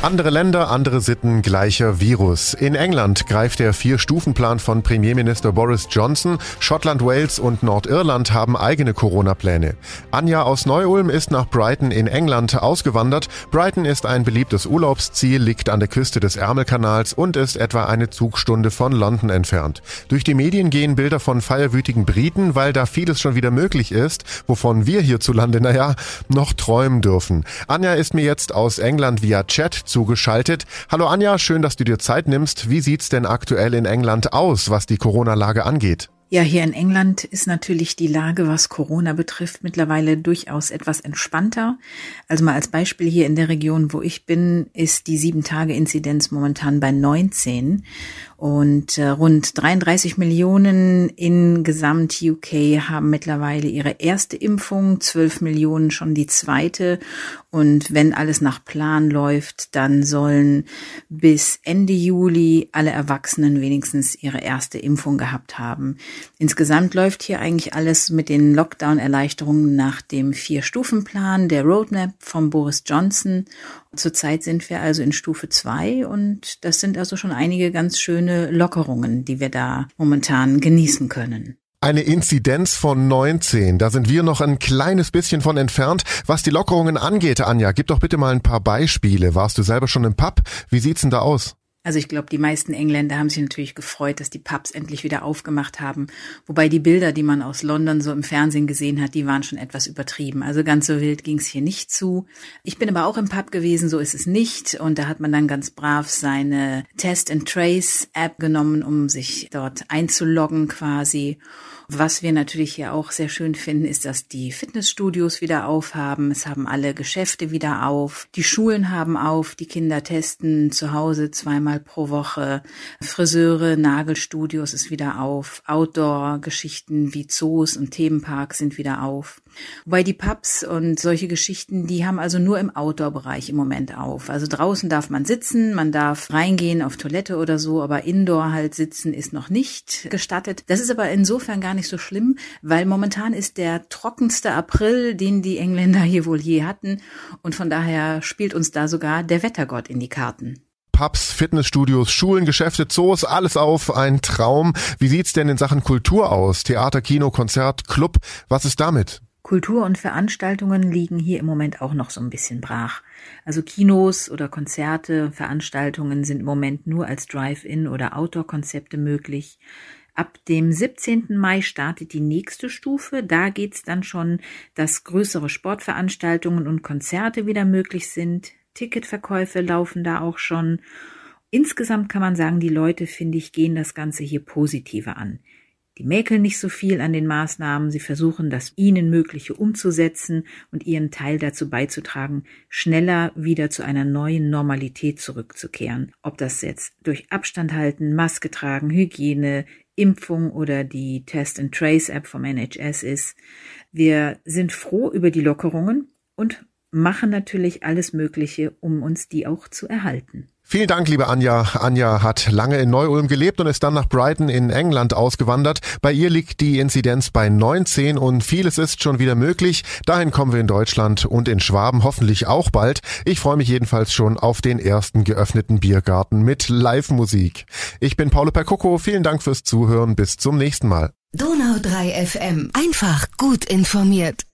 Andere Länder, andere Sitten, gleicher Virus. In England greift der Vier-Stufen-Plan von Premierminister Boris Johnson. Schottland, Wales und Nordirland haben eigene Corona-Pläne. Anja aus Neu-Ulm ist nach Brighton in England ausgewandert. Brighton ist ein beliebtes Urlaubsziel, liegt an der Küste des Ärmelkanals und ist etwa eine Zugstunde von London entfernt. Durch die Medien gehen Bilder von feierwütigen Briten, weil da vieles schon wieder möglich ist, wovon wir hierzulande, naja, noch träumen dürfen. Anja ist mir jetzt aus England via Chat zugeschaltet. Hallo Anja, schön, dass du dir Zeit nimmst. Wie sieht's denn aktuell in England aus, was die Corona-Lage angeht? Ja, hier in England ist natürlich die Lage, was Corona betrifft, mittlerweile durchaus etwas entspannter. Also mal als Beispiel hier in der Region, wo ich bin, ist die Sieben-Tage-Inzidenz momentan bei 19 und äh, rund 33 Millionen in Gesamt UK haben mittlerweile ihre erste Impfung, 12 Millionen schon die zweite. Und wenn alles nach Plan läuft, dann sollen bis Ende Juli alle Erwachsenen wenigstens ihre erste Impfung gehabt haben. Insgesamt läuft hier eigentlich alles mit den Lockdown-Erleichterungen nach dem Vier-Stufen-Plan, der Roadmap von Boris Johnson. Zurzeit sind wir also in Stufe zwei und das sind also schon einige ganz schöne Lockerungen, die wir da momentan genießen können. Eine Inzidenz von 19. Da sind wir noch ein kleines bisschen von entfernt. Was die Lockerungen angeht, Anja, gib doch bitte mal ein paar Beispiele. Warst du selber schon im Pub? Wie sieht's denn da aus? Also ich glaube, die meisten Engländer haben sich natürlich gefreut, dass die Pubs endlich wieder aufgemacht haben. Wobei die Bilder, die man aus London so im Fernsehen gesehen hat, die waren schon etwas übertrieben. Also ganz so wild ging es hier nicht zu. Ich bin aber auch im Pub gewesen, so ist es nicht. Und da hat man dann ganz brav seine Test and Trace App genommen, um sich dort einzuloggen quasi. Was wir natürlich hier auch sehr schön finden, ist, dass die Fitnessstudios wieder aufhaben. Es haben alle Geschäfte wieder auf. Die Schulen haben auf. Die Kinder testen zu Hause zweimal pro Woche. Friseure, Nagelstudios ist wieder auf. Outdoor-Geschichten wie Zoos und Themenparks sind wieder auf. Wobei die Pubs und solche Geschichten, die haben also nur im Outdoor-Bereich im Moment auf. Also draußen darf man sitzen, man darf reingehen auf Toilette oder so, aber Indoor halt sitzen ist noch nicht gestattet. Das ist aber insofern gar nicht so schlimm, weil momentan ist der trockenste April, den die Engländer hier wohl je hatten. Und von daher spielt uns da sogar der Wettergott in die Karten. Pubs, Fitnessstudios, Schulen, Geschäfte, Zoos, alles auf, ein Traum. Wie sieht's denn in Sachen Kultur aus? Theater, Kino, Konzert, Club, was ist damit? Kultur und Veranstaltungen liegen hier im Moment auch noch so ein bisschen brach. Also Kinos oder Konzerte, Veranstaltungen sind im Moment nur als Drive-in oder Outdoor-Konzepte möglich. Ab dem 17. Mai startet die nächste Stufe. Da geht's dann schon, dass größere Sportveranstaltungen und Konzerte wieder möglich sind. Ticketverkäufe laufen da auch schon. Insgesamt kann man sagen, die Leute, finde ich, gehen das Ganze hier positiver an. Die mäkeln nicht so viel an den Maßnahmen, sie versuchen das ihnen Mögliche umzusetzen und ihren Teil dazu beizutragen, schneller wieder zu einer neuen Normalität zurückzukehren. Ob das jetzt durch Abstand halten, Maske tragen, Hygiene, Impfung oder die Test and Trace App vom NHS ist. Wir sind froh über die Lockerungen und machen natürlich alles Mögliche, um uns die auch zu erhalten. Vielen Dank, liebe Anja. Anja hat lange in Neu-Ulm gelebt und ist dann nach Brighton in England ausgewandert. Bei ihr liegt die Inzidenz bei 19 und vieles ist schon wieder möglich. Dahin kommen wir in Deutschland und in Schwaben hoffentlich auch bald. Ich freue mich jedenfalls schon auf den ersten geöffneten Biergarten mit Live-Musik. Ich bin Paolo Percoco. Vielen Dank fürs Zuhören. Bis zum nächsten Mal. Donau 3 FM. Einfach gut informiert.